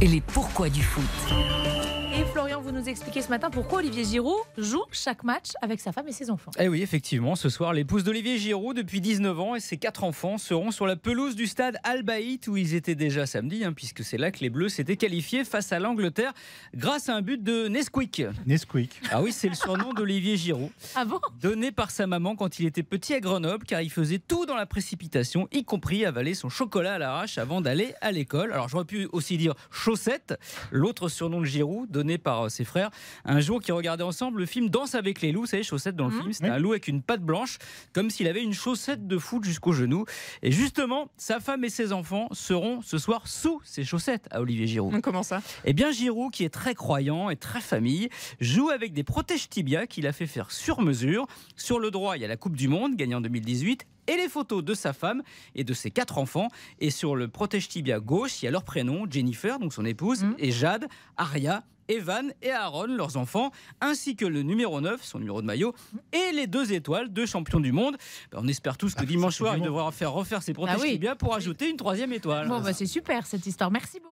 et les pourquoi du foot. Florian, vous nous expliquez ce matin pourquoi Olivier Giroud joue chaque match avec sa femme et ses enfants. Eh oui, effectivement, ce soir, l'épouse d'Olivier Giroud, depuis 19 ans, et ses quatre enfants seront sur la pelouse du stade Al Baït où ils étaient déjà samedi, hein, puisque c'est là que les Bleus s'étaient qualifiés face à l'Angleterre grâce à un but de Nesquik. Nesquik. Ah oui, c'est le surnom d'Olivier Giroud. Ah bon? Donné par sa maman quand il était petit à Grenoble, car il faisait tout dans la précipitation, y compris avaler son chocolat à l'arrache avant d'aller à l'école. Alors j'aurais pu aussi dire chaussette, l'autre surnom de Giroud, donné par ses frères. Un jour qui regardaient ensemble le film Danse avec les loups, vous savez, chaussette dans le Mhm. film, c'était Oui. un loup avec une patte blanche, comme s'il avait une chaussette de foot jusqu'au genou. Et justement, sa femme et ses enfants seront ce soir sous ses chaussettes à Olivier Giroud. Comment ça? Eh bien, Giroud, qui est très croyant et très famille, joue avec des protèges tibias qu'il a fait faire sur mesure. Sur le droit, il y a la Coupe du Monde, gagnée en 2018. Et les photos de sa femme et de ses quatre enfants. Et sur le protège tibia gauche, il y a leurs prénoms Jennifer, donc son épouse, Mhm. et Jade, Aria, Evan et Aaron, leurs enfants, ainsi que le numéro 9, son numéro de maillot, et les deux étoiles, deux champions du monde. Ben, on espère tous que Ah, dimanche soir, il devra faire refaire ses protèges oui. tibias pour ajouter une troisième étoile. Bon, bah, c'est super cette histoire. Merci beaucoup.